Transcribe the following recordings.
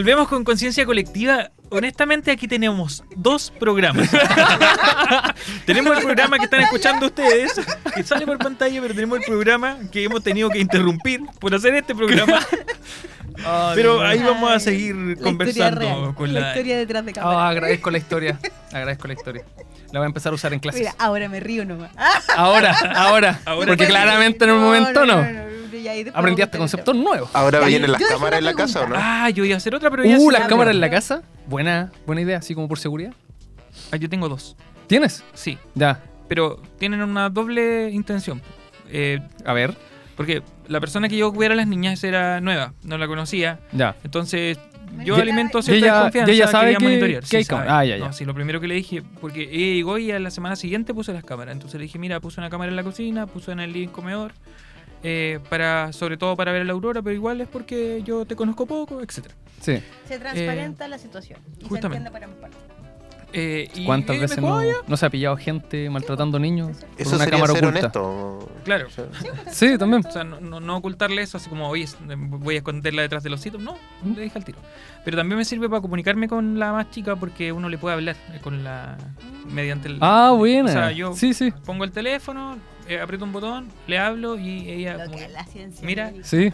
volvemos con conciencia colectiva. Honestamente, aquí tenemos dos programas. tenemos el programa que están escuchando ustedes, que sale por pantalla, pero tenemos el programa que hemos tenido que interrumpir por hacer este programa. Pero ahí vamos a seguir La historia conversando real, con la la. historia detrás de Ah, cámara. agradezco la historia. Agradezco la historia. La voy a empezar a usar en clases. Mira, ahora me río nomás. Ah, Ahora, ahora. Ahora porque claramente en un momento no. ya, y después Aprendí vamos hasta conceptos nuevos. Ahora Ya, vienen las cámaras en la casa, ¿o no? Ah, yo iba a hacer otra, pero ya Uh, las la- cámaras en la casa. Buena, buena idea, así como por seguridad. Ah, yo tengo dos. ¿Tienes? Sí, Ya. pero tienen una doble intención. Eh, A ver. porque la persona que yo cuidara a las niñas era nueva, no la conocía. Ya. Entonces, yo Ya- alimento cierta ella- desconfianza. y ella sabe quería que- monitorear. que hay sabe. Ah, ya, ya. No, sí, lo primero que le dije, porque ella llegó y a la semana siguiente puso las cámaras. Entonces le dije, mira, puse una cámara en la cocina, puso en el living comedor, eh, para, sobre todo para ver a la aurora, pero igual es porque yo te conozco poco, etcétera. Sí. Se transparenta la situación. Y justamente. se entiende para ambas partes. Eh, y ¿Cuántas veces no, no se ha pillado gente maltratando niños por Eso una sería cámara ser oculta? honesto. Claro. O sea, Sí, también. O sea, no, no- no ocultarle eso, así como, oye, es- voy a esconderla detrás de los sitios. No, le dije al tiro. Pero también me sirve para comunicarme con la más chica porque uno le puede hablar eh, con la mediante el. Ah, buena. O sea, yo Sí, sí. pongo el teléfono, eh, aprieto un botón, le hablo y ella Lo como que que- es la ciencia. Mira. Sí.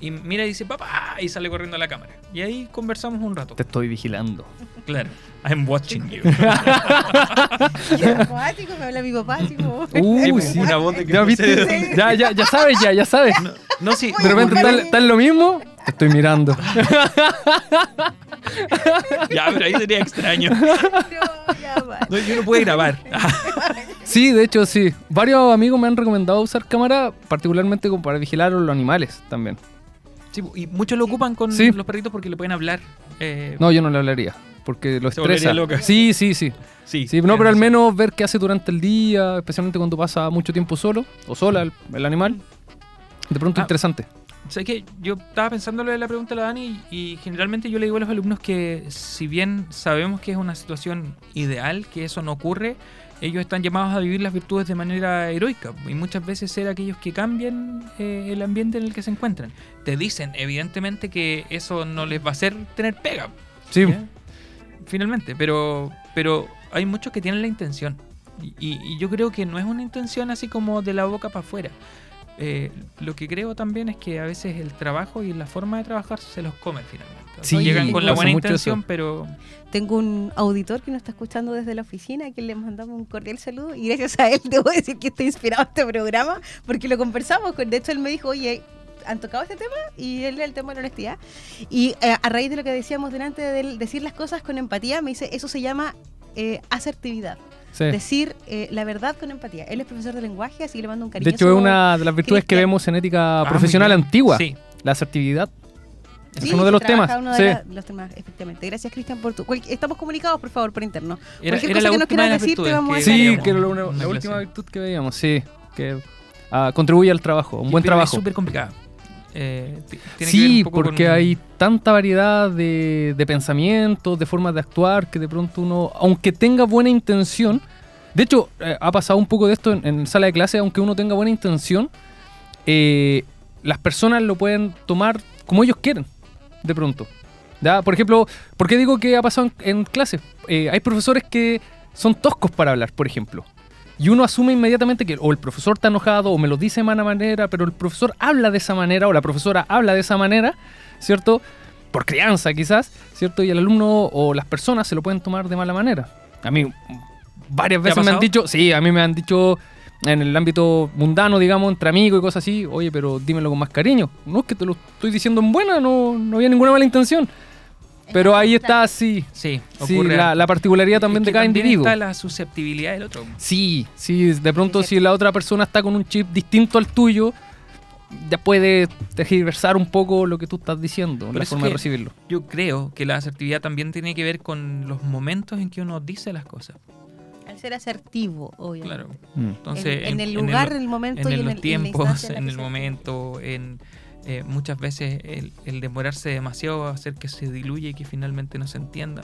y mira y dice papá y sale corriendo a la cámara. Y ahí conversamos un rato. Te estoy vigilando. Claro. I'm watching you. Qué acuático, me habla mi papá, así como. Uy, pues, sí. una voz de que Ya no viste. Ya, ya, ya sabes, ya, ya sabes. No, sí. De repente está, está en lo mismo. Te estoy mirando. Ya, pero ahí sería extraño. No, ya va. No, yo no puedo grabar. Sí, de hecho, sí. Varios amigos me han recomendado usar cámara, particularmente como para vigilar a los animales también. Sí, y muchos lo ocupan con Sí. los perritos porque le pueden hablar. eh, No, yo no le hablaría. Porque lo Se estresa. loca. Sí, sí, sí. sí, Sí, no, pero al menos ver qué hace durante el día, especialmente cuando pasa mucho tiempo solo o sola el, el animal. De pronto Ah. interesante. ¿Sabes qué? Yo estaba pensando lo de la pregunta de la Dani y generalmente yo le digo a los alumnos que si bien sabemos que es una situación ideal, que eso no ocurre, ellos están llamados a vivir las virtudes de manera heroica y muchas veces ser aquellos que cambian eh, el ambiente en el que se encuentran. Te dicen evidentemente que eso no les va a hacer tener pega. Sí. Finalmente, pero, pero hay muchos que tienen la intención. Y, y- y yo creo que no es una intención así como de la boca para afuera. Eh, lo que creo también es que a veces el trabajo y la forma de trabajar se los come finalmente. Sí, llegan con la buena intención, eso. pero Tengo un auditor que nos está escuchando desde la oficina, a quien le mandamos un cordial saludo. Y gracias a él debo decir que estoy inspirado este programa, porque lo conversamos. con- De hecho, él me dijo, oye, ¿han tocado este tema? Y él el tema de la honestidad. Y eh, a raíz de lo que decíamos delante de decir las cosas con empatía, me dice, eso se llama eh, asertividad. sí. Decir eh, la verdad con empatía. Él es profesor de lenguaje, así que le mando un cariño. De hecho, es una de las virtudes que vemos en ética Ah, profesional antigua. Sí. La asertividad. Es Sí, uno de los temas. uno de sí. la- los temas, efectivamente. Gracias, Cristian, por tu... cual- Estamos comunicados, por favor, por interno. Era, Cualquier era cosa la que nos quieras decir, te vamos a Sí, que la, una la última virtud que veíamos, sí. Que ah, contribuye al trabajo, un buen trabajo. Es súper complicada. Eh, que ver Sí, un poco porque con- hay tanta variedad de, de pensamientos, de formas de actuar, que de pronto uno, aunque tenga buena intención, de hecho, eh, ha pasado un poco de esto en, en sala de clase, aunque uno tenga buena intención, eh, las personas lo pueden tomar como ellos quieren, de pronto. ¿Ya? Por ejemplo, ¿por qué digo que ha pasado en, en clase? Hay profesores que son toscos para hablar, por ejemplo. Y uno asume inmediatamente que o el profesor está enojado o me lo dice de mala manera, pero el profesor habla de esa manera o la profesora habla de esa manera, ¿cierto? Por crianza quizás, ¿cierto? Y el alumno o las personas se lo pueden tomar de mala manera. A mí varias ¿Te ha veces me han dicho, sí, a mí me han dicho en el ámbito mundano, digamos, entre amigos y cosas así, oye, pero dímelo con más cariño. No es que te lo estoy diciendo en buena, no, no había ninguna mala intención. Pero ahí está, sí, Sí, sí ocurre. la, la particularidad también Es de cada individuo. está la susceptibilidad del otro. Sí, sí, de pronto si la otra persona está con un chip distinto al tuyo, ya puede tergiversar un poco lo que tú estás diciendo, Por la eso forma de que- recibirlo. Yo creo que la asertividad también tiene que ver con los momentos en que uno dice las cosas. Al ser asertivo, obviamente. Claro. Mm. Entonces, en, en el lugar, en el momento en y en, los el, tiempos, en, la instancia en, la que el se- momento, en eh, muchas veces el, el demorarse demasiado va a hacer que se diluye y que finalmente no se entienda.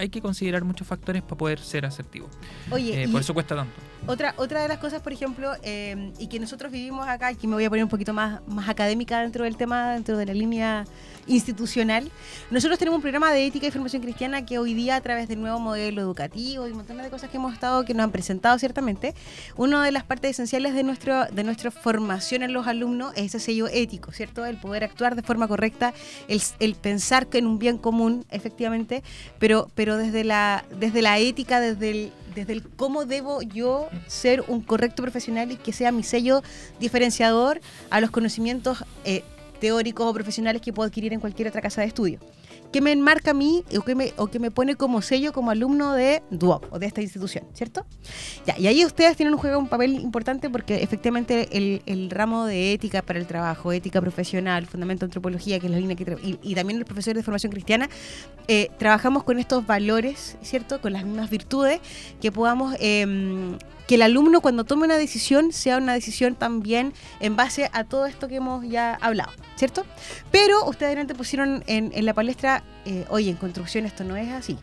Hay que considerar muchos factores para poder ser asertivo. Oye, Eh, por eso cuesta tanto. otra, otra de las cosas, por ejemplo, eh, y que nosotros vivimos acá, y que me voy a poner un poquito más, más académica dentro del tema, dentro de la línea institucional, nosotros tenemos un programa de ética y formación cristiana que hoy día a través del nuevo modelo educativo y un montón de cosas que hemos estado, que nos han presentado ciertamente, una de las partes esenciales de, nuestro, de nuestra formación en los alumnos es ese sello ético, ¿cierto? El poder actuar de forma correcta, el, el pensar en un bien común, efectivamente, pero, pero desde, la, desde la ética, desde el, desde cómo debo yo ser un correcto profesional y que sea mi sello diferenciador a los conocimientos eh, teóricos o profesionales que puedo adquirir en cualquier otra casa de estudio. ¿Qué me enmarca a mí o que me, o que me pone como sello como alumno de DUOP o de esta institución, ¿cierto? Ya, y ahí ustedes tienen un juego, un papel importante porque efectivamente el, el ramo de ética para el trabajo, ética profesional, fundamento de antropología, que es la línea que y, y también los profesores de formación cristiana, eh, trabajamos con estos valores, ¿cierto? Con las mismas virtudes, que podamos, em, que el alumno cuando tome una decisión sea una decisión también en base a todo esto que hemos ya hablado, ¿cierto? Pero ustedes delante pusieron en, en la palestra, eh, oye, en construcción esto no es así.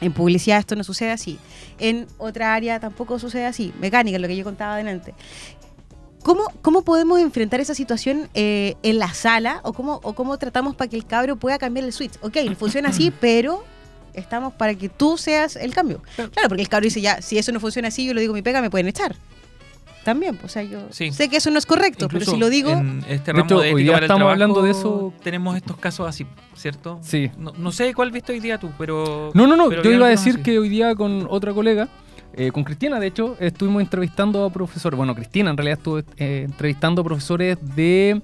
En publicidad esto no sucede así. En otra área tampoco sucede así. Mecánica, lo que yo contaba adelante. ¿Cómo, ¿Cómo podemos enfrentar esa situación eh, en la sala? ¿O cómo, ¿O cómo tratamos para que el cabro pueda cambiar el switch? Ok, funciona así, pero estamos para que tú seas el cambio. Claro, porque el cabro dice, ya, si eso no funciona así, yo lo digo mi pega, me pueden echar. También, pues, o sea, yo Sí. sé que eso no es correcto, pero Incluso si lo digo... En este De ramo hecho, de hoy día para el estamos trabajo, hablando de eso. Tenemos estos casos así, ¿cierto? Sí. No, no sé cuál viste hoy día tú, pero. No, no, no. pero Yo iba a decir así. que hoy día con otra colega, eh, con Cristina, de hecho, estuvimos entrevistando a profesores. Bueno, Cristina en realidad estuvo eh, entrevistando a profesores de.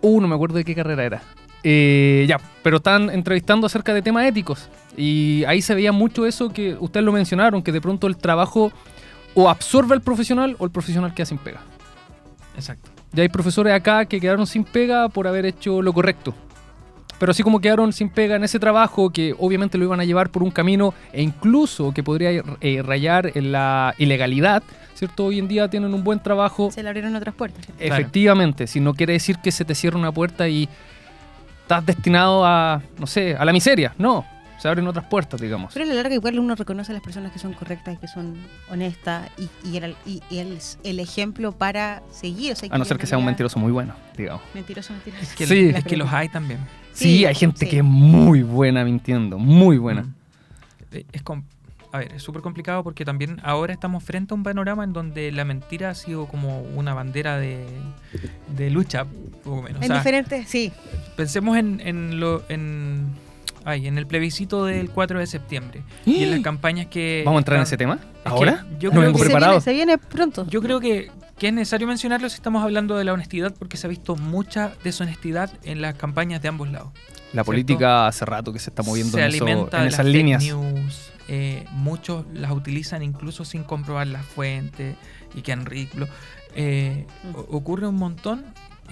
Uh, no me acuerdo de qué carrera era. Eh, ya, pero están entrevistando acerca de temas éticos. Y ahí se veía mucho eso que ustedes lo mencionaron, que de pronto el trabajo o absorbe al profesional o el profesional queda sin pega. Exacto. Ya hay profesores acá que quedaron sin pega por haber hecho lo correcto. Pero así como quedaron sin pega en ese trabajo, que obviamente lo iban a llevar por un camino e incluso que podría eh, rayar en la ilegalidad, ¿cierto? Hoy en día tienen un buen trabajo. Se le abrieron otras puertas. ¿cierto? Claro. Efectivamente, si no quiere decir que se te cierra una puerta y estás destinado a, no sé, a la miseria. No, se abren otras puertas, digamos. Pero a la larga igual uno reconoce a las personas que son correctas y que son honestas y, y el, y- el, el ejemplo para seguir. O sea, A no ser que sea un mentiroso muy bueno, digamos. Mentiroso, mentiroso. Es que, Sí. es que los hay también. Sí, Sí, hay gente sí. que es muy buena mintiendo, muy buena. Mm. Es a ver, es súper complicado porque también ahora estamos frente a un panorama en donde la mentira ha sido como una bandera de, de lucha, poco menos. O En sea, diferentes, sí. pensemos en, en lo en, ay, en el plebiscito del 4 de septiembre y en las campañas que ¿Vamos a entrar en ese tema? que ¿Ahora? yo no creo vengo que se, preparado. viene, se viene pronto. Yo creo que, que es necesario mencionarlo si estamos hablando de la honestidad porque se ha visto mucha deshonestidad en las campañas de ambos lados. La política hace rato que se está moviendo se en, eso- esas las líneas. fake news. Eh, muchos las utilizan incluso sin comprobar las fuentes y quedan ridículos. Eh, Mm. ocurre un montón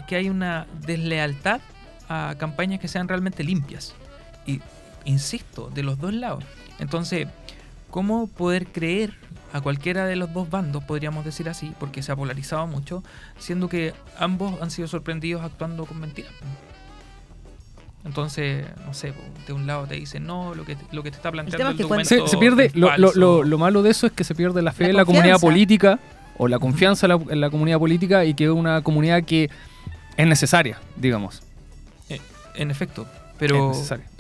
que hay una deslealtad a campañas que sean realmente limpias. Y insisto, de los dos lados. Entonces, ¿cómo poder creer a cualquiera de los dos bandos, podríamos decir así, porque se ha polarizado mucho, siendo que ambos han sido sorprendidos actuando con mentiras? Entonces, no sé, de un lado te dicen, no, lo que te, lo que te está planteando tema el, es que cuando- Se, documento se pierde, es lo, lo- lo- lo malo de eso es que se pierde la fe La en la comunidad política o la confianza en la, en la comunidad política y que es una comunidad que es necesaria, digamos. En efecto, pero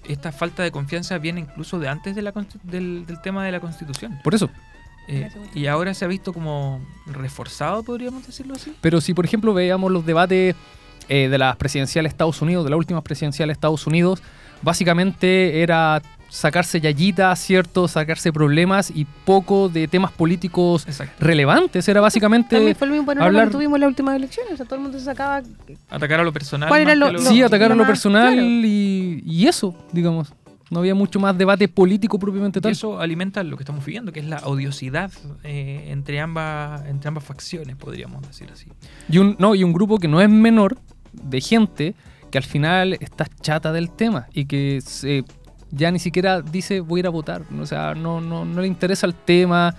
esta falta de confianza viene incluso de antes de la consti- del, del tema de la constitución. Por eso. Eh, y ahora se ha visto como reforzado, podríamos decirlo así. Pero si, por ejemplo, veamos los debates eh, de las presidenciales de Estados Unidos, de las últimas presidenciales de Estados Unidos, básicamente era sacarse yayitas, ¿cierto? Sacarse problemas y poco de temas políticos Exacto. relevantes. Era básicamente... También fue el mismo panorama hablar- que tuvimos en las últimas elecciones. O sea, todo el mundo se sacaba. Atacar a lo personal. ¿Cuál era más lo- que lo- Sí, atacar a lo personal claro. y, y eso, digamos. No había mucho más debate político propiamente Y tal. eso alimenta lo que estamos viviendo, que es la odiosidad eh, entre, ambas, entre ambas facciones, podríamos decir así. Y un, no, y un grupo que no es menor de gente que al final está chata del tema y que se- ya ni siquiera dice voy a ir a votar. O sea, no, no, no le interesa el tema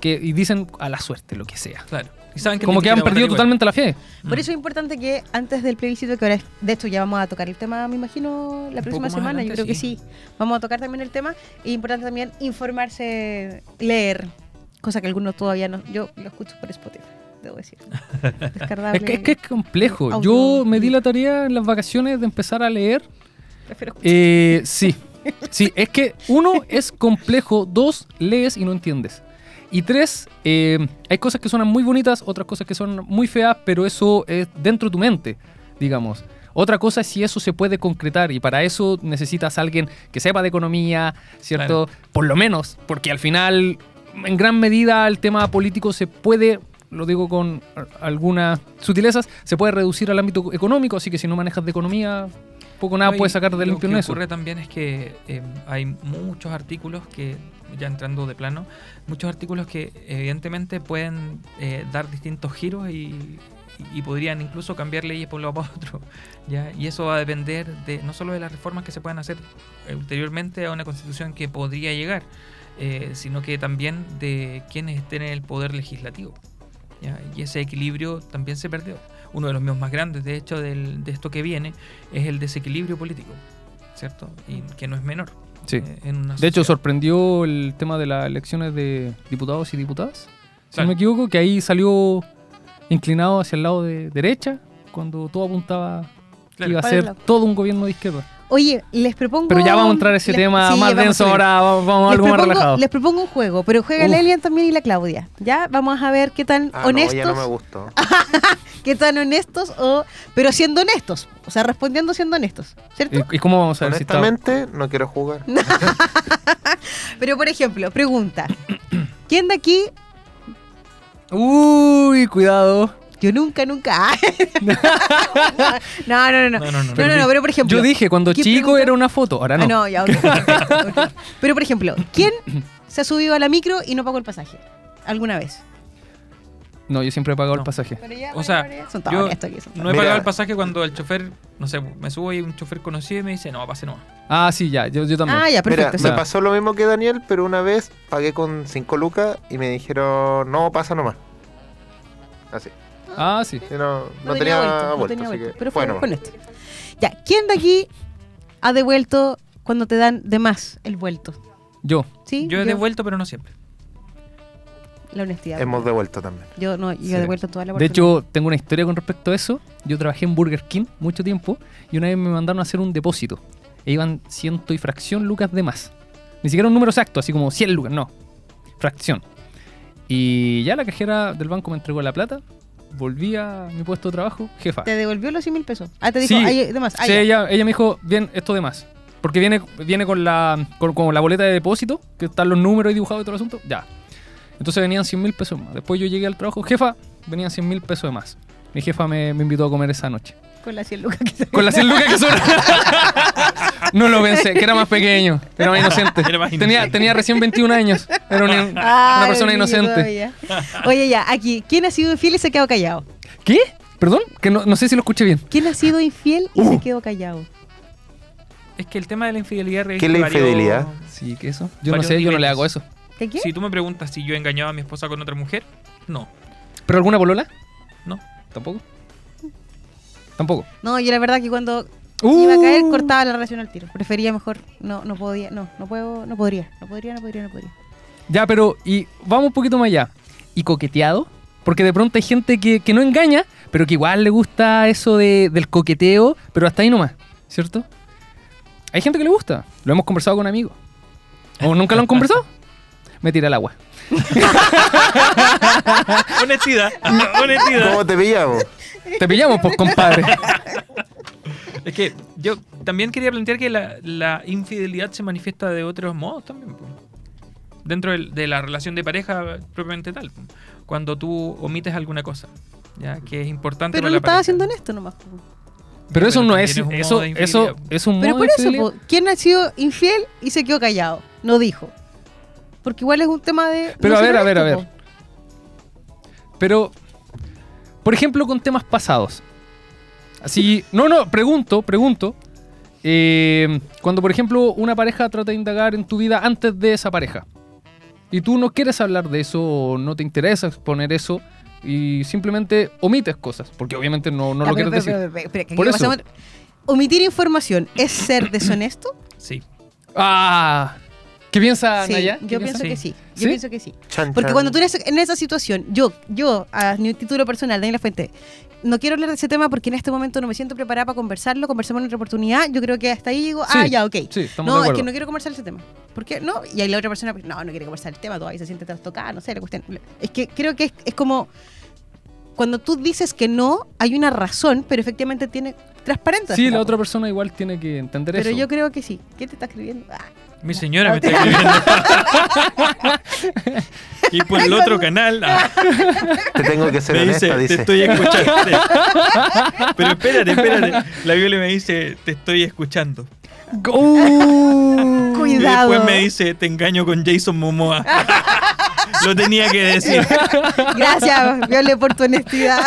que, y dicen a la suerte, lo que sea. Claro. Y saben que Como que han perdido totalmente la fe. Por Mm. eso es importante que antes del plebiscito, que ahora es- de hecho ya vamos a tocar el tema, me imagino, la próxima semana, yo creo que sí. Vamos a tocar también el tema. Es importante también informarse, leer, cosa que algunos todavía no. Yo lo escucho por Spotify, debo decir. Descargable. Es que, es que es complejo. Audio. Yo me di la tarea en las vacaciones de empezar a leer. Prefiero escuchar. Eh, sí. Sí, es que uno es complejo, dos, lees y no entiendes. Y tres, eh, hay cosas que suenan muy bonitas, otras cosas que son muy feas, pero eso es dentro de tu mente, digamos. Otra cosa es si eso se puede concretar y para eso necesitas a alguien que sepa de economía, ¿cierto? Por lo menos, porque al final, en gran medida, el tema político se puede, lo digo con algunas sutilezas, se puede reducir al ámbito económico, así que si no manejas de economía, poco nada No, puedes sacar de lo limpio que en eso. ocurre también es que eh, hay muchos artículos que, ya entrando de plano, muchos artículos que evidentemente pueden eh, dar distintos giros y, y podrían incluso cambiar leyes por un lado para otro. ¿ya? Y eso va a depender de no solo de las reformas que se puedan hacer ulteriormente a una constitución que podría llegar, eh, sino que también de quienes estén en el poder legislativo. ¿Ya? Y ese equilibrio también se perdió. Uno de los míos más grandes, de hecho, del- de esto que viene, es el desequilibrio político, ¿cierto? Y que no es menor. Sí. eh, en una De hecho, sorprendió el tema de las elecciones de diputados y diputadas. Si Claro. no me equivoco, que ahí salió inclinado hacia el lado de derecha, cuando todo apuntaba que Claro. iba a ser todo un gobierno de izquierda. Oye, les propongo. Pero ya vamos a entrar a ese les- tema sí, más denso ahora, vamos, vamos a Les algo más propongo, relajado. les propongo un juego, pero juega el Elian también y la Claudia. Ya vamos a ver qué tan Ah, no, honestos, ya no me gustó. qué tan honestos o, pero siendo honestos, o sea, respondiendo siendo honestos, ¿cierto? ¿Y, y cómo vamos a ver si está? No quiero jugar. Pero por ejemplo, pregunta, ¿quién de aquí? Uy, cuidado. Yo nunca, nunca. no, no, no, no. No, no, no. No, no, no, pero por ejemplo. Yo dije, cuando ¿quién chico pregunta? era una foto, ahora no. Ah, no, ya, ok, ok, ok. Pero por ejemplo, ¿quién se ha subido a la micro y no pagó el pasaje? ¿Alguna vez? No, yo siempre he pagado el pasaje. Pero ya, O sea, son todos yo aquí, son todos No he Mira. pagado el pasaje cuando el chofer, no sé, me subo y un chofer conocido y me dice, no, pase no. Ah, sí, ya, yo, yo también. Ah, ya, Mira, perfecto. me sí. pasó lo mismo que Daniel, pero una vez pagué con 5 lucas y me dijeron, no, pasa nomás. Así. Ah, sí. Y no, no, tenía, vuelto, tenía que, pero fue bueno, con esto. Ya, ¿quién de aquí ha devuelto cuando te dan de más el vuelto? Yo. ¿Sí? Yo he devuelto, pero no siempre. La honestidad. hemos devuelto también. Yo no, yo Sí. he devuelto toda la De hecho, tengo una historia con respecto a eso. Yo trabajé en Burger King mucho tiempo y una vez me mandaron a hacer un depósito. E iban ciento y fracción lucas de más. Ni siquiera un número exacto, así como 100 lucas, no. Fracción. Y ya la cajera del banco me entregó la plata. Volví a mi puesto de trabajo. Jefa. ¿Te devolvió los 100 mil pesos? Ah, te dijo, Sí. hay de más. Ah, Sí, ella, ella me dijo, bien, esto de más. Porque viene, viene con, la, con, con la boleta de depósito, que están los números ahí dibujados y todo el asunto. Ya. Entonces venían 100 mil pesos más. Después yo llegué al trabajo, jefa, venían 100 mil pesos de más. Mi jefa me, me invitó a comer esa noche. Con las 100 lucas que se Con las 100 lucas que sobra. no lo pensé, que era más pequeño, era más inocente. Era más Tenía, inocente. tenía recién 21 años. Era una, Ah, una persona inocente. todavía. Oye, ya, aquí, ¿quién ha sido infiel y se quedó callado? ¿Qué? ¿Perdón? Que no, no sé si lo escuché bien. ¿Quién ha sido infiel y Uh. se quedó callado? Es que el tema de la infidelidad ¿Qué es la varios- infidelidad? Sí, ¿qué eso? Yo no sé, yo no le hago eso. ¿Qué qué? Si tú me preguntas si yo he engañado a mi esposa con otra mujer, no. ¿Pero alguna polola? No. ¿Tampoco? Tampoco. No, yo la verdad que cuando Uh. iba a caer cortaba la relación al tiro. Prefería mejor, no, no podía, no, no puedo, no podría, no podría, no podría, no podría. Ya, pero y vamos un poquito más allá. ¿Y coqueteado? Porque de pronto hay gente que, que no engaña, pero que igual le gusta eso de- del coqueteo, pero hasta ahí nomás, ¿cierto? Hay gente que le gusta. Lo hemos conversado con amigos. ¿O nunca lo han conversado? Me tira al agua. Honestidad, honestidad. ¿Cómo te pillamos? Te pillamos, pues, compadre. Es que yo también quería plantear que la, la infidelidad se manifiesta de otros modos también. Dentro de la relación de pareja propiamente tal. Cuando tú omites alguna cosa, ¿ya? Que es importante Pero para lo la estaba pareja. haciendo honesto nomás. Pero eso Pero no es. Eso, eso es un modo Pero por de eso, ¿quién ha sido infiel y se quedó callado? No dijo. Porque igual es un tema de. Pero no a ver, a ver, a ver. Pero, por ejemplo, con temas pasados. Así, no, no, pregunto, pregunto. eh, cuando, por ejemplo, una pareja trata de indagar en tu vida antes de esa pareja. Y tú no quieres hablar de eso o no te interesa exponer eso. y simplemente omites cosas, porque obviamente no, no Ya, lo pero, quieres pero, decir. pero, Por eso. Omitir información es ser deshonesto. Sí. Ah, ¿qué piensa Sí, Naya? ¿Qué yo piensa? pienso que sí. Yo ¿Sí? pienso que sí. Chan, Porque chan. cuando tú eres en esa situación, yo, yo, a mi título personal, Daniela Fuente, no quiero hablar de ese tema porque en este momento no me siento preparada para conversarlo, conversamos en otra oportunidad. Yo creo que hasta ahí digo, ah, Sí, ya, ok. Sí, estamos no, de es que no quiero conversar ese tema. ¿Por qué? No, y ahí la otra persona, no, no quiere conversar el tema, todavía se siente trastocada, no sé, la cuestión. Es que creo que es, es como cuando tú dices que no, hay una razón, pero efectivamente tiene transparente. Sí, la otra persona igual tiene que entender Pero eso. yo creo que sí. ¿Quién te está escribiendo? Ah. Mi señora me está escribiendo. y por el otro canal ah, Te tengo que ser me dice, honesta, te estoy escuchando. Pero espérate, espérate. La Viola me dice, te estoy escuchando. Uh, Y Cuidado. después me dice, te engaño con Jason Momoa. Lo tenía que decir. Gracias, Viole, por tu honestidad.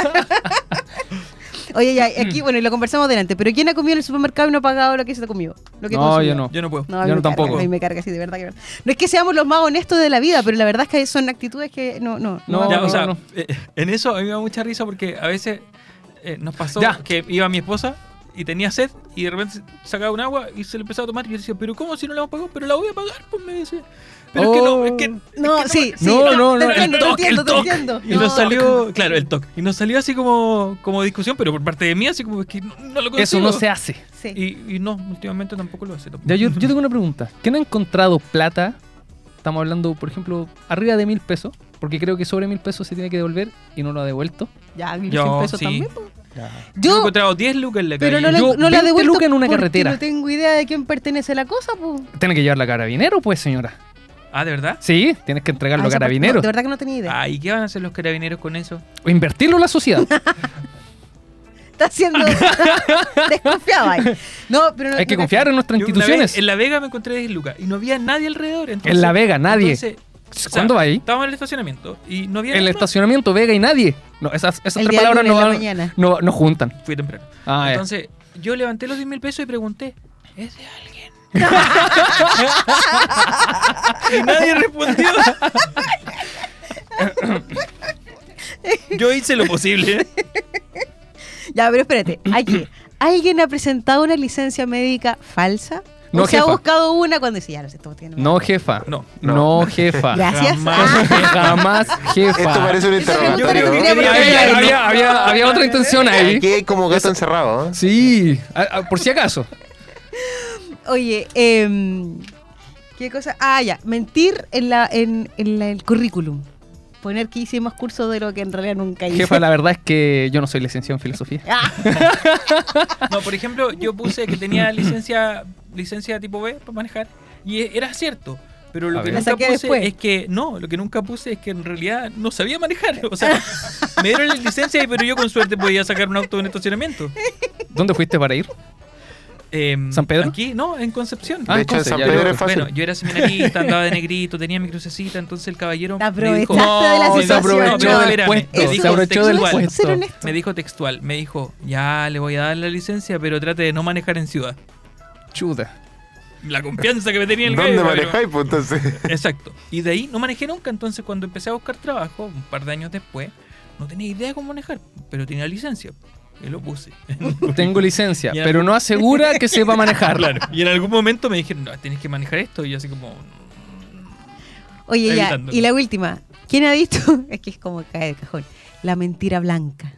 Oye, ya, aquí, bueno, y lo conversamos delante, pero ¿quién ha comido en el supermercado y no ha pagado lo que se ha comido? Lo que No, consumió? yo no. Yo no puedo. No, a Yo no tampoco. Carga, a mí me carga, sí, de verdad que no. No es que seamos los más honestos de la vida, pero la verdad es que son actitudes que no, no. No, Ya, no, o sea, no. eh, en eso a mí me da mucha risa porque a veces eh, nos pasó Ya. que iba mi esposa y tenía sed y de repente sacaba un agua y se le empezaba a tomar y yo decía, pero ¿cómo si no la hemos pagado? Pero la voy a pagar, pues me dice. Pero es que no, es que... No, es que sí, sí. No, no, te no, entiendo, el te toque, entiendo, te toque. entiendo. Y No. nos salió, claro, el toque. Y nos salió así como, como discusión, pero por parte de mí, así como es que no, no lo consigo. Eso no se hace. Sí. Y, y no, últimamente tampoco lo hace. tampoco. Ya, yo, yo tengo una pregunta. ¿Quién ha encontrado plata? Estamos hablando, por ejemplo, arriba de mil pesos, porque creo que sobre mil pesos se tiene que devolver y no lo ha devuelto. Ya, mil pesos sí. también. po. Yo he encontrado 10 lucas en la pero calle. no, le, Yo, no la 20 devuelto lucas en una carretera. no tengo idea de quién pertenece la cosa, pues. Tiene que llevarla a carabinero, pues, señora. Ah, ¿de verdad? Sí, tienes que entregarlo a carabineros. de verdad que no tenía idea. Ah, Ah, ¿y qué van a hacer los carabineros con eso? O invertirlo en la sociedad. Está siendo desconfiado ahí. No, pero no, Hay que no confiar en nuestras instituciones. vez en La Vega me encontré 10 lucas y no había nadie alrededor. entonces- En La Vega, nadie. entonces, o sea, ¿Cuándo va ahí? Estábamos en el estacionamiento y no había En el estacionamiento, Vega y nadie. No, esas, esas tres palabras no, van- no, no juntan. Fui temprano. Ah. Entonces, yo levanté los 10 mil pesos y pregunté, ¿es de alguien? Y nadie respondió. yo hice lo posible. Ya, pero espérate. Aquí, ¿alguien ha presentado una licencia médica falsa? No, o se ha buscado una cuando dice, ya no sé, esto tiene No, jefa. No. No, jefa. Gracias. Jamás. Jamás, jefa. Esto parece un interrogatorio. no que había- había, había, había otra intención ahí. Aquí hay como gato encerrado. ¿eh? Sí, a- a- por si acaso. Oye, em, ¿qué cosa? Ah, ya, mentir en, la, en, en la- el currículum. Poner que hice más cursos de lo que en realidad nunca hice. Jefa, la verdad es que yo no soy licenciado en filosofía. Ah, No, por ejemplo, yo puse que tenía licencia licencia tipo B para manejar y e- era cierto. Pero lo A que ver. Nunca puse después. es que no, lo que nunca puse es que en realidad no sabía manejar. O sea, me dieron la licencia, pero yo con suerte podía sacar un auto en estacionamiento. ¿Dónde fuiste para ir? Em, ¿San Pedro? Aquí, no, en Concepción. Ah, de hecho, en San ya, Pedro yo- es fácil. Bueno, yo era seminarista, andaba de negrito, tenía mi crucecita, entonces el caballero me dijo, aprovechaste de la No, se situación. aprovechó no. del espérame, puesto. me Se dijo aprovechó del textual. Puesto. me dijo textual, me dijo, ya le voy a dar la licencia, pero trate de no manejar en ciudad. Chuta. La confianza que me tenía el ¿Dónde manejáis? Pues entonces. Exacto. Y de ahí no manejé nunca. Entonces, cuando empecé a buscar trabajo, un par de años después, no tenía idea cómo manejar, pero tenía licencia. Y lo puse. Tengo licencia, pero no asegura que sepa manejar. claro. Y en algún momento me dijeron, no, tienes que manejar esto. Y yo así como. Oye, ya, y la última. ¿Quién ha visto? Es que es como cae el cajón. La mentira blanca.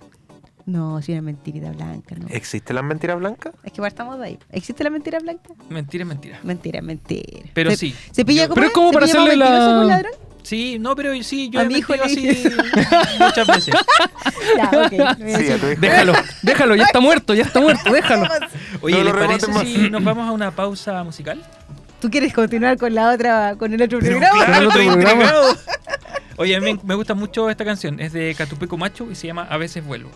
No, sí, una mentirita blanca, no. ¿Existe la mentira blanca? Es que partamos de ahí. ¿Existe la mentira blanca? Mentira, mentira. Mentira, mentira. Pero Se- sí. ¿Se pilla Yo- como Pero es como para hacerle la- un ladrón? Sí, no, pero sí, yo A he mi hijo mentido le así dije. muchas veces. Ya, ok. voy a Sí, decir. a tu hijo. Déjalo, déjalo, ya está muerto, ya está muerto, déjalo. Oye, No ¿les lo parece rematen más. si nos vamos a una pausa musical? ¿Tú quieres continuar con la otra, con el otro Pero programa? claro, otro estoy programa. intrigado. Oye, a mí me- me gusta mucho esta canción. Es de Catupeco Macho y se llama A veces vuelvo.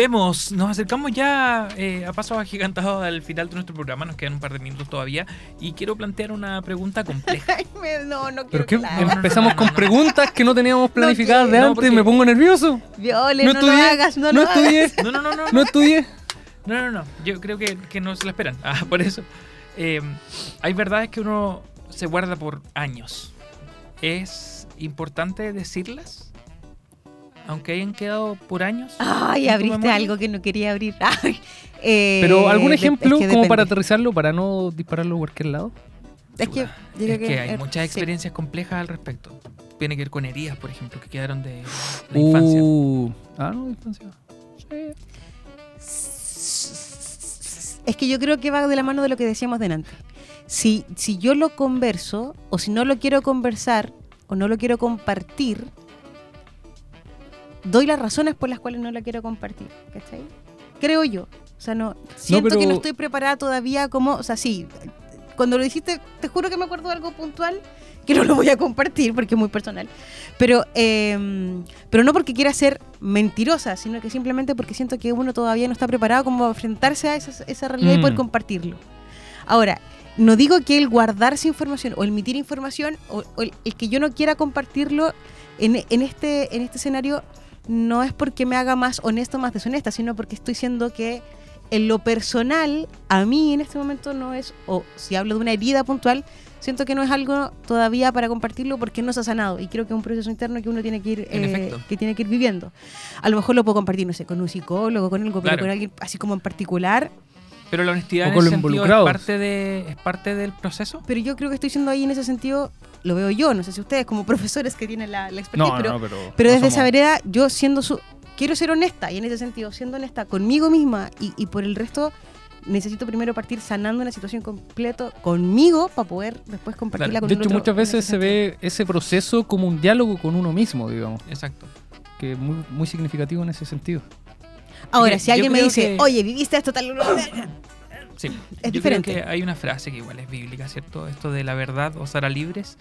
Volvemos, nos acercamos ya eh, a pasos agigantados al final de nuestro programa, nos quedan un par de minutos todavía y quiero plantear una pregunta compleja. Ay, me- no, no ¿Pero quiero qué? que la hagas. Empezamos con preguntas que no teníamos planificadas de. No, antes porque- me pongo nervioso. Viole, No no, estudié, lo hagas, no, no lo estudié. hagas. No, no, no, no, No estudié. No, no, no. Yo creo que, que no se la esperan. Ah, por eso. Eh, hay verdades que uno se guarda por años. ¿Es importante decirlas? Aunque hayan quedado por años. Ay, ¿En tu abriste algo que no quería abrir. Ay, eh, Pero algún ejemplo es que como para aterrizarlo, para no dispararlo a cualquier lado. Es que, yo creo Es que hay eh, muchas sí. experiencias complejas al respecto. Tiene que ver con heridas, por ejemplo, que quedaron de la infancia. Uh, ah, no, infancia. Sí. Es que yo creo que va de la mano de lo que decíamos delante. Si, si yo lo converso, o si no lo quiero conversar, o no lo quiero compartir, doy las razones por las cuales no la quiero compartir, ¿cachai? Creo yo. O sea, no, siento que pero- no estoy preparada todavía como, o sea, sí, cuando lo dijiste, te juro que me acuerdo de algo puntual que no lo voy a compartir porque es muy personal. Pero, eh, pero no porque quiera ser mentirosa, sino que simplemente porque siento que uno todavía no está preparado como a enfrentarse a esa, esa realidad y poder Mm. compartirlo. Ahora, no digo que el guardarse información o el emitir información o, o el, el que yo no quiera compartirlo en, en este, en este escenario no es porque me haga más honesto o más deshonesta, sino porque estoy siendo que en lo personal, a mí en este momento no es, o si hablo de una herida puntual, siento que no es algo todavía para compartirlo porque no se ha sanado y creo que es un proceso interno que uno tiene que ir eh, que tiene que ir viviendo. A lo mejor lo puedo compartir, no sé, con un psicólogo, con algo, pero con alguien así como en particular. Pero la honestidad en ese sentido es parte, de, es parte del proceso. Pero yo creo que estoy siendo ahí en ese sentido, lo veo yo, no sé si ustedes como profesores que tienen la, la expertise, No, pero, no, pero. pero no desde esa vereda yo siendo su... Quiero ser honesta y en ese sentido, siendo honesta conmigo misma y, y por el resto, necesito primero partir sanando una situación completo conmigo para poder después compartirla Claro. con De hecho, otro muchas veces se ve ese proceso como un diálogo con uno mismo, digamos, Exacto. que es muy, muy significativo en ese sentido. Ahora, Mira, si alguien me dice, que- oye, viviste esto tal... Sí. Es Yo diferente. creo que hay una frase que igual es bíblica, ¿cierto? Esto de la verdad os hará libres.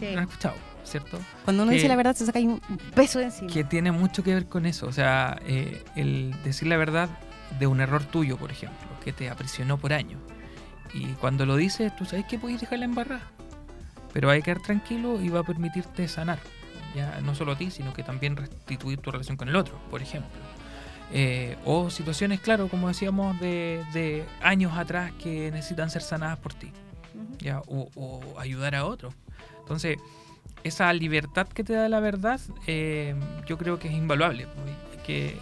Sí. ¿Lo has escuchado? ¿Cierto? Cuando uno que- dice la verdad se saca un peso de encima. Que tiene mucho que ver con eso. O sea, eh, el decir la verdad de un error tuyo, por ejemplo, que te aprisionó por años. Y cuando lo dices, tú sabes que puedes dejarla embarrar. Pero hay que quedar tranquilo y va a permitirte sanar. Ya no solo a ti, sino que también restituir tu relación con el otro, por ejemplo. Eh, o situaciones, claro, como decíamos, de, de años atrás que necesitan ser sanadas por ti. ¿ya? O, o ayudar a otros. Entonces, esa libertad que te da la verdad, eh, yo creo que es invaluable, pues, que,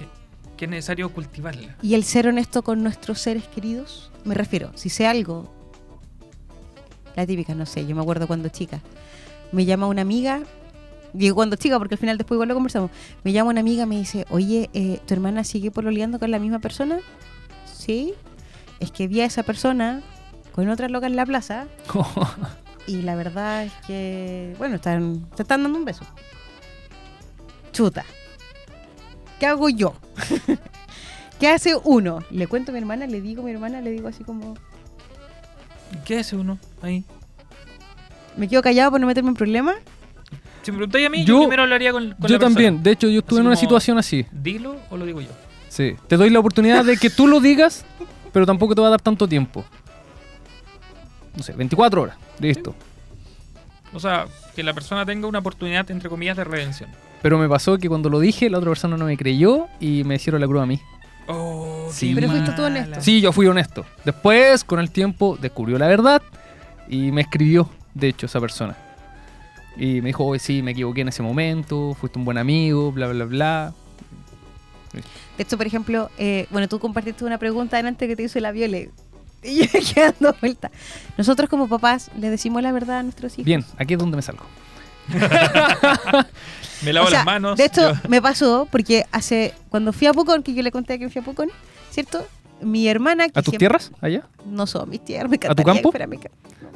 que es necesario cultivarla. Y el ser honesto con nuestros seres queridos, me refiero, si sé algo, la típica, no sé, yo me acuerdo cuando chica, me llama una amiga, digo cuando chica, porque al final después igual lo conversamos, me llama una amiga, me dice, oye, eh, ¿tu hermana sigue pololeando con la misma persona? Sí, es que vi a esa persona con otra loca en la plaza y la verdad es que, bueno, están, se están dando un beso. Chuta. ¿Qué hago yo? ¿Qué hace uno? Le cuento a mi hermana, le digo a mi hermana, le digo así como, ¿Qué hace uno ahí? me quedo callado por no meterme en problemas. Si me preguntáis a mí, yo, Yo- primero hablaría con, con yo la persona. también, de hecho, yo estuve Así en una situación así. ¿Dilo o lo digo yo? Sí. Te doy la oportunidad de que tú lo digas, pero tampoco te va a dar tanto tiempo. No sé, 24 horas. Listo. O sea, que la persona tenga una oportunidad, entre comillas, de redención. Pero me pasó que cuando lo dije, la otra persona no me creyó y me hicieron la cruz a mí. Oh, Sí. Pero fuiste tú honesto. Sí, yo fui honesto. Después, con el tiempo, descubrió la verdad y me escribió, de hecho, esa persona. Y me dijo, oye, sí, me equivoqué en ese momento, fuiste un buen amigo, bla, bla, bla. De hecho, por ejemplo, eh, bueno, tú compartiste una pregunta antes que te hizo la Viole. Y yo quedé dando vuelta. Nosotros como papás le decimos la verdad a nuestros hijos. Bien, aquí es donde me salgo. Me lavo O sea, las manos. De hecho, yo- me pasó porque hace cuando fui a Pucón, que yo le conté que fui a Pucón, ¿cierto? Mi hermana... que ¿A tus siempre- tierras? ¿Allá? No son mis tierras, me tu encantaría. campo? espera, me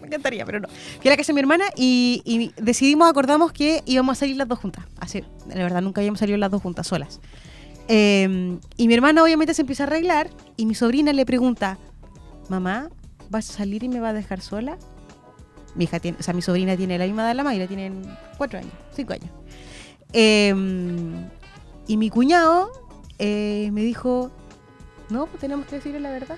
encantaría, pero no. Fui a la casa de mi hermana y, y decidimos, acordamos que íbamos a salir las dos juntas. Hace, la verdad, nunca habíamos salido las dos juntas, solas. Eh, y mi hermana obviamente se empieza a arreglar y mi sobrina le pregunta, mamá, ¿vas a salir y me vas a dejar sola? Mi hija tiene, o sea, mi sobrina tiene la misma edad de la Mayra, tienen cuatro años, cinco años. Eh, y mi cuñado eh, me dijo, no, pues tenemos que decirle la verdad.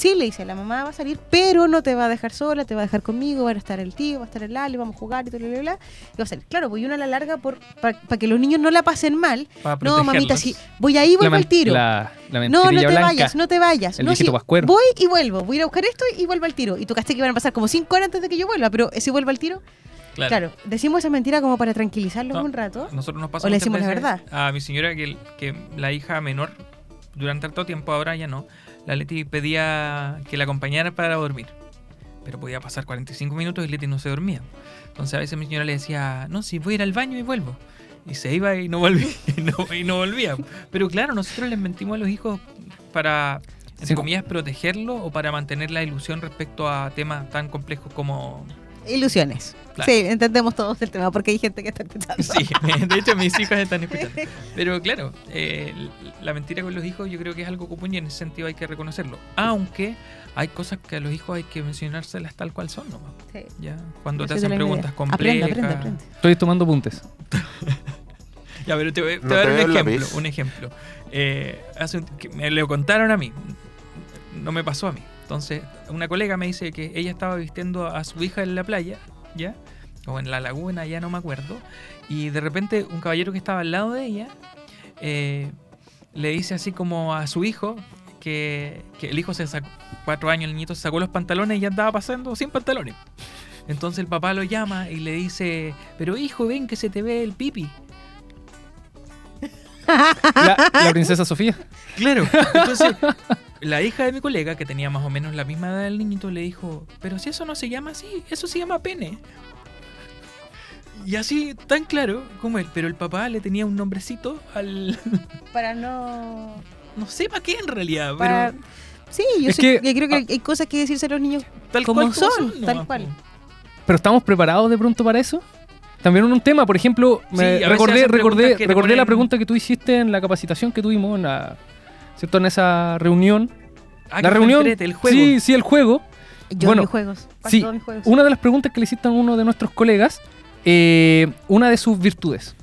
Sí, le dice, la mamá va a salir, pero no te va a dejar sola, te va a dejar conmigo, va a estar el tío, va a estar el Lali, vamos a jugar y todo, bla, bla, bla. Y va a salir. Claro, pues y uno a la larga, para que los niños no la pasen mal. para No, mamita, sí, voy ahí, vuelvo al tiro. La, la no, no te blanca. vayas, no te vayas. El no, sí, voy y vuelvo. Voy a ir a buscar esto y vuelvo al tiro. Y tú caché que iban a pasar como cinco horas antes de que yo vuelva, pero si vuelvo al tiro, Claro. claro, decimos esa mentira como para tranquilizarlos No, un rato. Nosotros nos pasa ¿O le decimos la verdad? A mi señora que, que la hija menor, durante tanto tiempo, ahora ya no, la Leti pedía que la acompañara para dormir. Pero podía pasar 45 minutos y Leti no se dormía. Entonces a veces mi señora le decía, no, si voy a ir al baño y vuelvo. Y se iba y no volvía. Y no, y no volvía. Pero claro, nosotros les mentimos a los hijos para, entre Sí. comillas, protegerlos o para mantener la ilusión respecto a temas tan complejos como Ilusiones. Claro. Sí, entendemos todos el tema porque hay gente que está escuchando. Sí, de hecho mis hijas están escuchando. Pero claro, eh, la mentira con los hijos yo creo que es algo común y en ese sentido hay que reconocerlo. Aunque hay cosas que a los hijos hay que mencionárselas tal cual son nomás. Sí. Ya, cuando te hacen preguntas idea. complejas. Aprende, aprende, aprende. Estoy tomando puntes. Ya, pero te voy, te No voy a dar un ejemplo. Un ejemplo. Eh, hace un- que me lo contaron a mí. No me pasó a mí. Entonces, una colega me dice que ella estaba vistiendo a su hija en la playa, ¿ya? O en la laguna, ya no me acuerdo. Y de repente un caballero que estaba al lado de ella eh, le dice así como a su hijo que, que el hijo se sacó, cuatro años, el niñito se sacó los pantalones y ya andaba pasando sin pantalones. Entonces el papá lo llama y le dice, pero hijo, ven que se te ve el pipi. La, la princesa Sofía. Claro. Entonces, la hija de mi colega, que tenía más o menos la misma edad del niñito, le dijo, pero si eso no se llama así, eso se llama pene. Y así, tan claro como él. Pero el papá le tenía un nombrecito al... Para no. No sé para qué en realidad, Para... pero Sí, yo, sé- que- yo creo que hay cosas que decirse a los niños tal como cual son, tal cual. Pero estamos preparados de pronto para eso. También un tema, por ejemplo, Sí, me recordé, recordé, recordé la pregunta que tú hiciste en la capacitación que tuvimos en la, ¿cierto? En esa reunión. Ah, la reunión. entrete, el juego. Sí, sí, el juego. Yo Bueno, mis juegos. sí, todos mis juegos. Una de las preguntas que le hiciste a uno de nuestros colegas, eh, una de sus virtudes.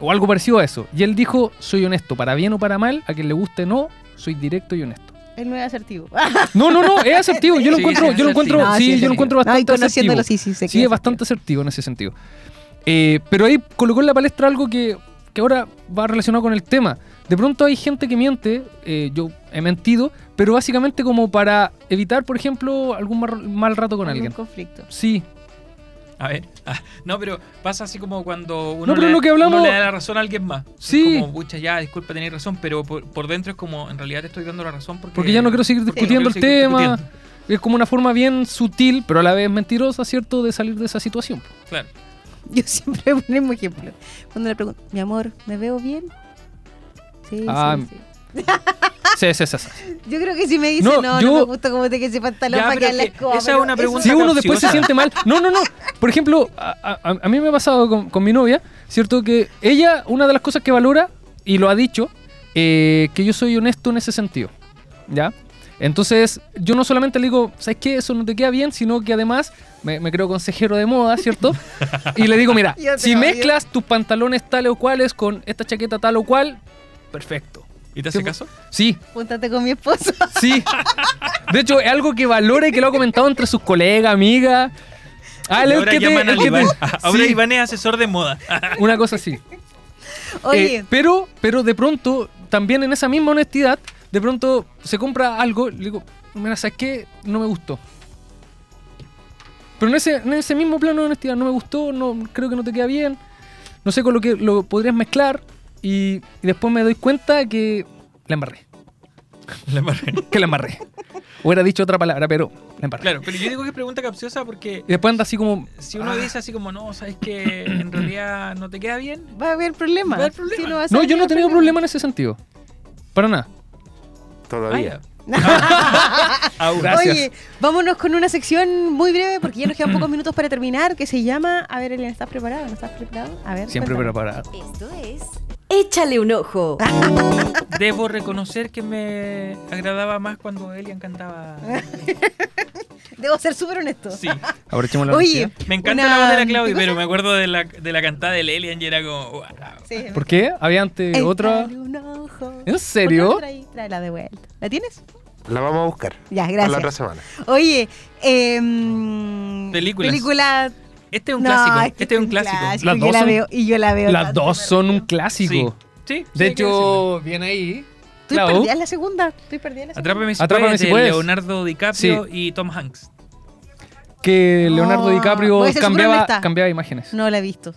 O algo parecido a eso. Y él dijo, soy honesto, para bien o para mal, a quien le guste no, soy directo y honesto. El no es asertivo. No, no, no, es asertivo. Yo lo Sí, encuentro, sí, yo lo encuentro. No, sí, sí, yo lo encuentro bastante asertivo. sí, es bastante asertivo en ese sentido. Eh, pero ahí colocó en la palestra algo que, que ahora va relacionado con el tema. De pronto hay gente que miente, eh, yo he mentido, pero básicamente como para evitar, por ejemplo, algún mal rato con Algún alguien. conflicto. Sí, A ver, ah, no, pero pasa así como cuando uno, No, pero le, lo que hablamos- uno le da la razón a alguien más. Es Sí. como, pucha, ya, disculpa, tenéis razón, pero por, por dentro es como, en realidad te estoy dando la razón porque... porque ya no quiero seguir discutiendo no el seguir tema. discutiendo. Es como una forma bien sutil, pero a la vez mentirosa, ¿cierto?, de salir de esa situación. Claro. Yo siempre pongo el mismo ejemplo. Cuando le pregunto, mi amor, ¿me veo bien? Sí, Ah, sí, sí. Sí, sí, sí. sí. Yo creo que si me dice, No, no, no, yo- me gusta cómo te queda ese pantalón Ya, para que la escoba. esa es una pregunta Si uno después se siente mal. No, no, no. Por ejemplo, a, a- a mí me ha pasado con, con mi novia, ¿cierto? Que ella, una de las cosas que valora, y lo ha dicho, eh, que yo soy honesto en ese sentido. ¿Ya? Entonces, yo no solamente le digo, ¿sabes qué? Eso no te queda bien, sino que además me, me creo consejero de moda, ¿cierto? y le digo, mira, si odio. mezclas tus pantalones tales o cuales con esta chaqueta tal o cual, perfecto. ¿Y te hace caso? Sí, Júntate con mi esposo. Sí. De hecho, es algo que valora y que lo ha comentado entre sus colegas, amigas. Ah, el ahora que te- llaman el al que te- Iván. Ahora Sí, Iván es asesor de moda. Una cosa así. Oye, Eh, pero, pero de pronto, también en esa misma honestidad, de pronto se compra algo, le digo, mira, ¿sabes qué? No me gustó. Pero en ese, en ese mismo plano de honestidad, no me gustó, no, creo que no te queda bien, no sé con lo que lo podrías mezclar, y, y después me doy cuenta que la embarré. La embarré. Que la embarré. Hubiera dicho otra palabra, pero la embarré. Claro, pero yo digo que es pregunta capciosa porque Y después anda así como. si uno ah. dice así como, no, sabes que en realidad no te queda bien, va a haber problemas. Va a haber problemas. A No, yo no he tenido problema en ese sentido. Para nada. Todavía. Gracias. Oye, vámonos con una sección muy breve porque ya nos quedan pocos minutos para terminar que se llama, a ver, Elian, ¿estás preparado? ¿No estás preparado? A ver. Siempre cuéntame. preparado. Esto es Échale un ojo. Debo reconocer que me agradaba más cuando Elian cantaba. Debo ser súper honesto. Sí. Aprovechemos la Oye. Me encanta Una- la voz de la Claudia, ¿qué pero me acuerdo de la, de la cantada del Elian y era como. wow. Sí, ¿Por qué? ¿Había antes Échale otra? un ojo. ¿En ¿Por serio? traí- Tráela de vuelta. ¿La tienes? La vamos a buscar. Ya, Para la otra gracias. semana. Oye, em, Películas. Película. Este es un No, clásico. es que Este es un clásico. Las yo dos la son- veo y yo la veo. Las tanto, dos son un clásico. Sí. sí, De hecho, viene ahí. Estoy perdida en la segunda. Estoy perdida en la segunda. Atrápame si Atrápame puedes, si de puedes. Leonardo DiCaprio y Tom Hanks. Que Leonardo Oh, DiCaprio cambiaba, imágenes. No la he visto.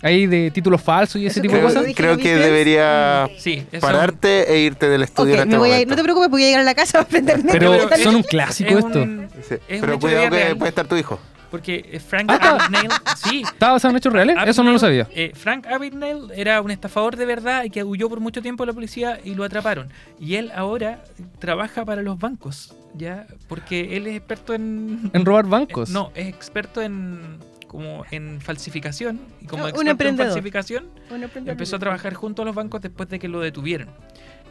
Ahí de títulos falsos y ese Eso tipo de cosas. creo ¿no que debería Sí, eso- pararte e irte del estudio Ok, en este me voy a ir. momento. No te preocupes, voy a llegar a la casa a aprenderme. Pero pero son un clásico es esto. un- Sí, Es un Pero cuidado que real. puede estar tu hijo. Porque eh, Frank Ah, Abagnale, sí, ¿Estaba basado en hechos reales? Eso no lo sabía. eh, Frank Abagnale era un estafador de verdad y que huyó por mucho tiempo de la policía y lo atraparon. Y él ahora trabaja para los bancos, ¿ya? Porque él es experto en... En robar bancos. No, es experto en como en falsificación y como Un experto en emprendedor. falsificación Un emprendedor. empezó a trabajar junto a los bancos después de que lo detuvieron.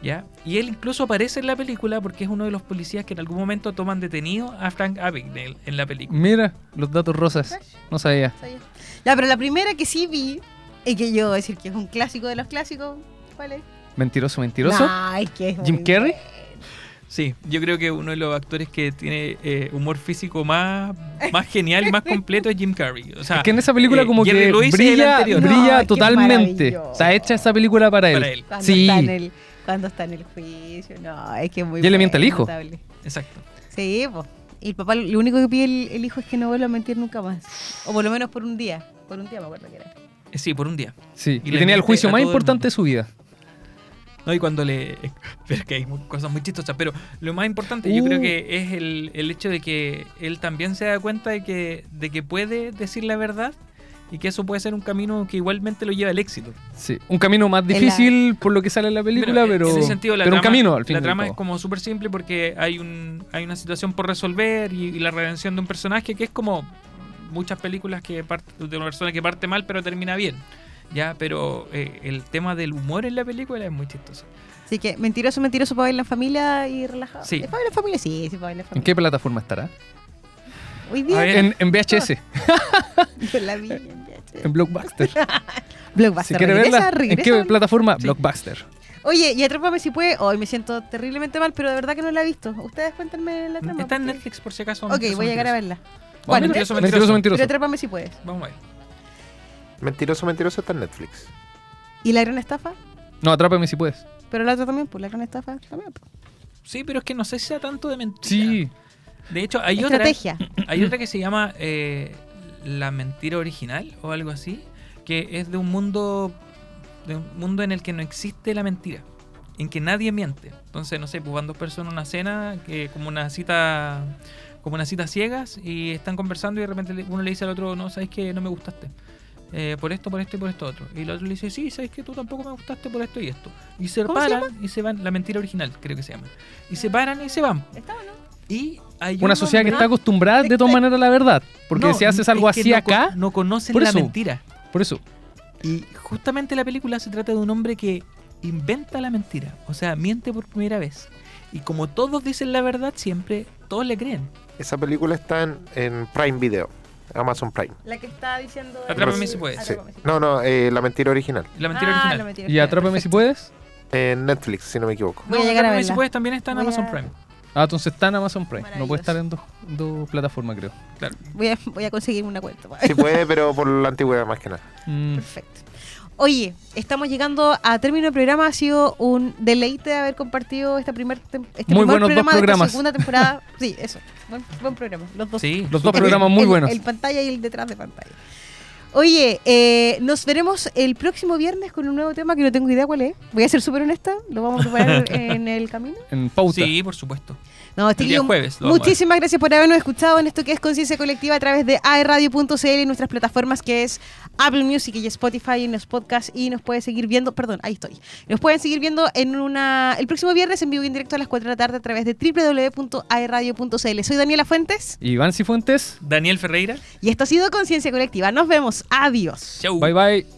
¿Ya? Y él incluso aparece en la película porque es uno de los policías que en algún momento toman detenido a Frank Abagnale en la película. Mira, los datos rosas. No sabía. Ya, pero la primera que sí vi, y que yo voy a decir que es un clásico de los clásicos, ¿cuál es? Mentiroso, mentiroso. Que es Jim Carrey. Sí, yo creo que uno de los actores que tiene eh, humor físico más, más genial y más completo es Jim Carrey. O sea, Es que en esa película eh, como Jerry que Lewis brilla, brilla No, totalmente. Está hecha esa película para él. Para él. Cuando, Sí. Cuando está en el juicio, no, es que es muy Y él le miente al hijo. notable. Exacto. Sí, pues. Y el papá, lo único que pide el, el hijo es que no vuelva a mentir nunca más. O por lo menos por un día. Por un día me acuerdo que era. Eh, Sí, por un día. Sí, Y y, le tenía el juicio más importante de su vida. No, y cuando le. Pero que hay cosas muy chistosas. Pero lo más importante, yo Uh. creo que es el, el hecho de que él también se da cuenta de que, de que puede decir la verdad y que eso puede ser un camino que igualmente lo lleva al éxito. Sí, un camino más En la- difícil por lo que sale en la película, Mira, pero, en ese sentido, la pero un trama- camino al fin La trama es como súper simple porque hay un hay una situación por resolver y, y la redención de un personaje que es como muchas películas que parte de una persona que parte mal pero termina bien. Ya, pero eh, el tema del humor en la película es muy chistoso. Así que mentiroso, mentiroso para bailar en familia y relajado. Sí. ¿Es para bailar en familia? Sí, sí, para bailar en ¿En familia. qué plataforma estará? Hoy día ver. En, en VHS, yo la vi en en Blockbuster. si Blockbuster. quiere regresa, verla, ¿en regresa. qué plataforma? Sí. Blockbuster. Oye, y Atrápame si puede. Hoy me siento terriblemente mal, pero de verdad que no la he visto. Ustedes cuéntenme la trama. Está en porque- Netflix por si acaso. Ok, voy a llegar a verla. ¿Cuál? Mentiroso, Mentiroso, mentiroso. mentiroso. Pero Atrápame si puedes. Vamos a ver. Mentiroso, mentiroso está en Netflix. ¿Y la gran estafa? No, atrápame si puedes. Pero la otra también, pues la gran estafa también. pues. Sí, pero es que no sé si sea tanto de mentira. Sí. De hecho, hay otra, hay otra que se llama eh, La mentira original o algo así, que es de un mundo de un mundo en el que no existe la mentira, en que nadie miente. Entonces, no sé, pues van dos personas a una cena, que como una cita como una cita ciegas y están conversando y de repente uno le dice al otro, no, sabes que no me gustaste. Eh, por esto, por esto y por esto otro. Y el otro le dice, sí, sabes que tú tampoco me gustaste por esto y esto. Y se ¿Cómo se paran y se van, la mentira original, creo que se llama. Y se paran y se van. ¿Está o no? Y hay Una un sociedad que está acostumbrada de todas maneras a la verdad. Porque No, si haces algo así no con- acá, No conocen Por la eso. mentira. por eso. Y justamente la película se trata de un hombre que inventa la mentira. O sea, miente por primera vez. Y como todos dicen la verdad siempre, todos le creen. Esa película está en, en Prime Video, Amazon Prime. La que está diciendo. Atrápame si puedes. Sí. Si No, no, eh, la mentira original. La mentira Ah, original. la mentira Y atrápame si perfecto. puedes. En Netflix, si no me equivoco. Voy a No, llegar a Atrápame si verla. puedes también está en Voy Amazon a- Prime. Ah, entonces está en Amazon Prime. No puede estar en dos, dos plataformas, creo. Claro. Voy a, voy a conseguir una cuenta. Sí puede, pero por la antigüedad más que nada. Mm, Perfecto. Oye, estamos llegando a término del programa. Ha sido un deleite haber compartido esta primer este Muy primer buenos dos programa de esta programas. segunda temporada. sí, eso. Buen, buen programa. Los dos. Sí. Los dos programas muy el- buenos. El pantalla y el detrás de pantalla. Oye, eh, nos veremos el próximo viernes con un nuevo tema que no tengo idea cuál es. Voy a ser súper honesta. Lo vamos a preparar en el camino. En pauta. Sí, por supuesto. No, El día chiquillos, jueves. Muchísimas gracias por habernos escuchado en esto que es Conciencia Colectiva a través de aerradio.cl y nuestras plataformas que es Apple Music y Spotify en los podcasts y nos pueden seguir viendo, perdón, ahí estoy. Nos pueden seguir viendo en una el próximo viernes en vivo y en directo a las 4 de la tarde a través de www.aerradio.cl. Soy Daniela Fuentes Iván Cifuentes. Daniel Ferreira. y esto ha sido Conciencia Colectiva. Nos vemos. Adiós. Chau. Bye bye.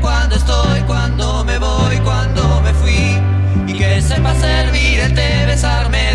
cuando estoy, cuando me voy, cuando me fui. Y que sepa servir el té, besarme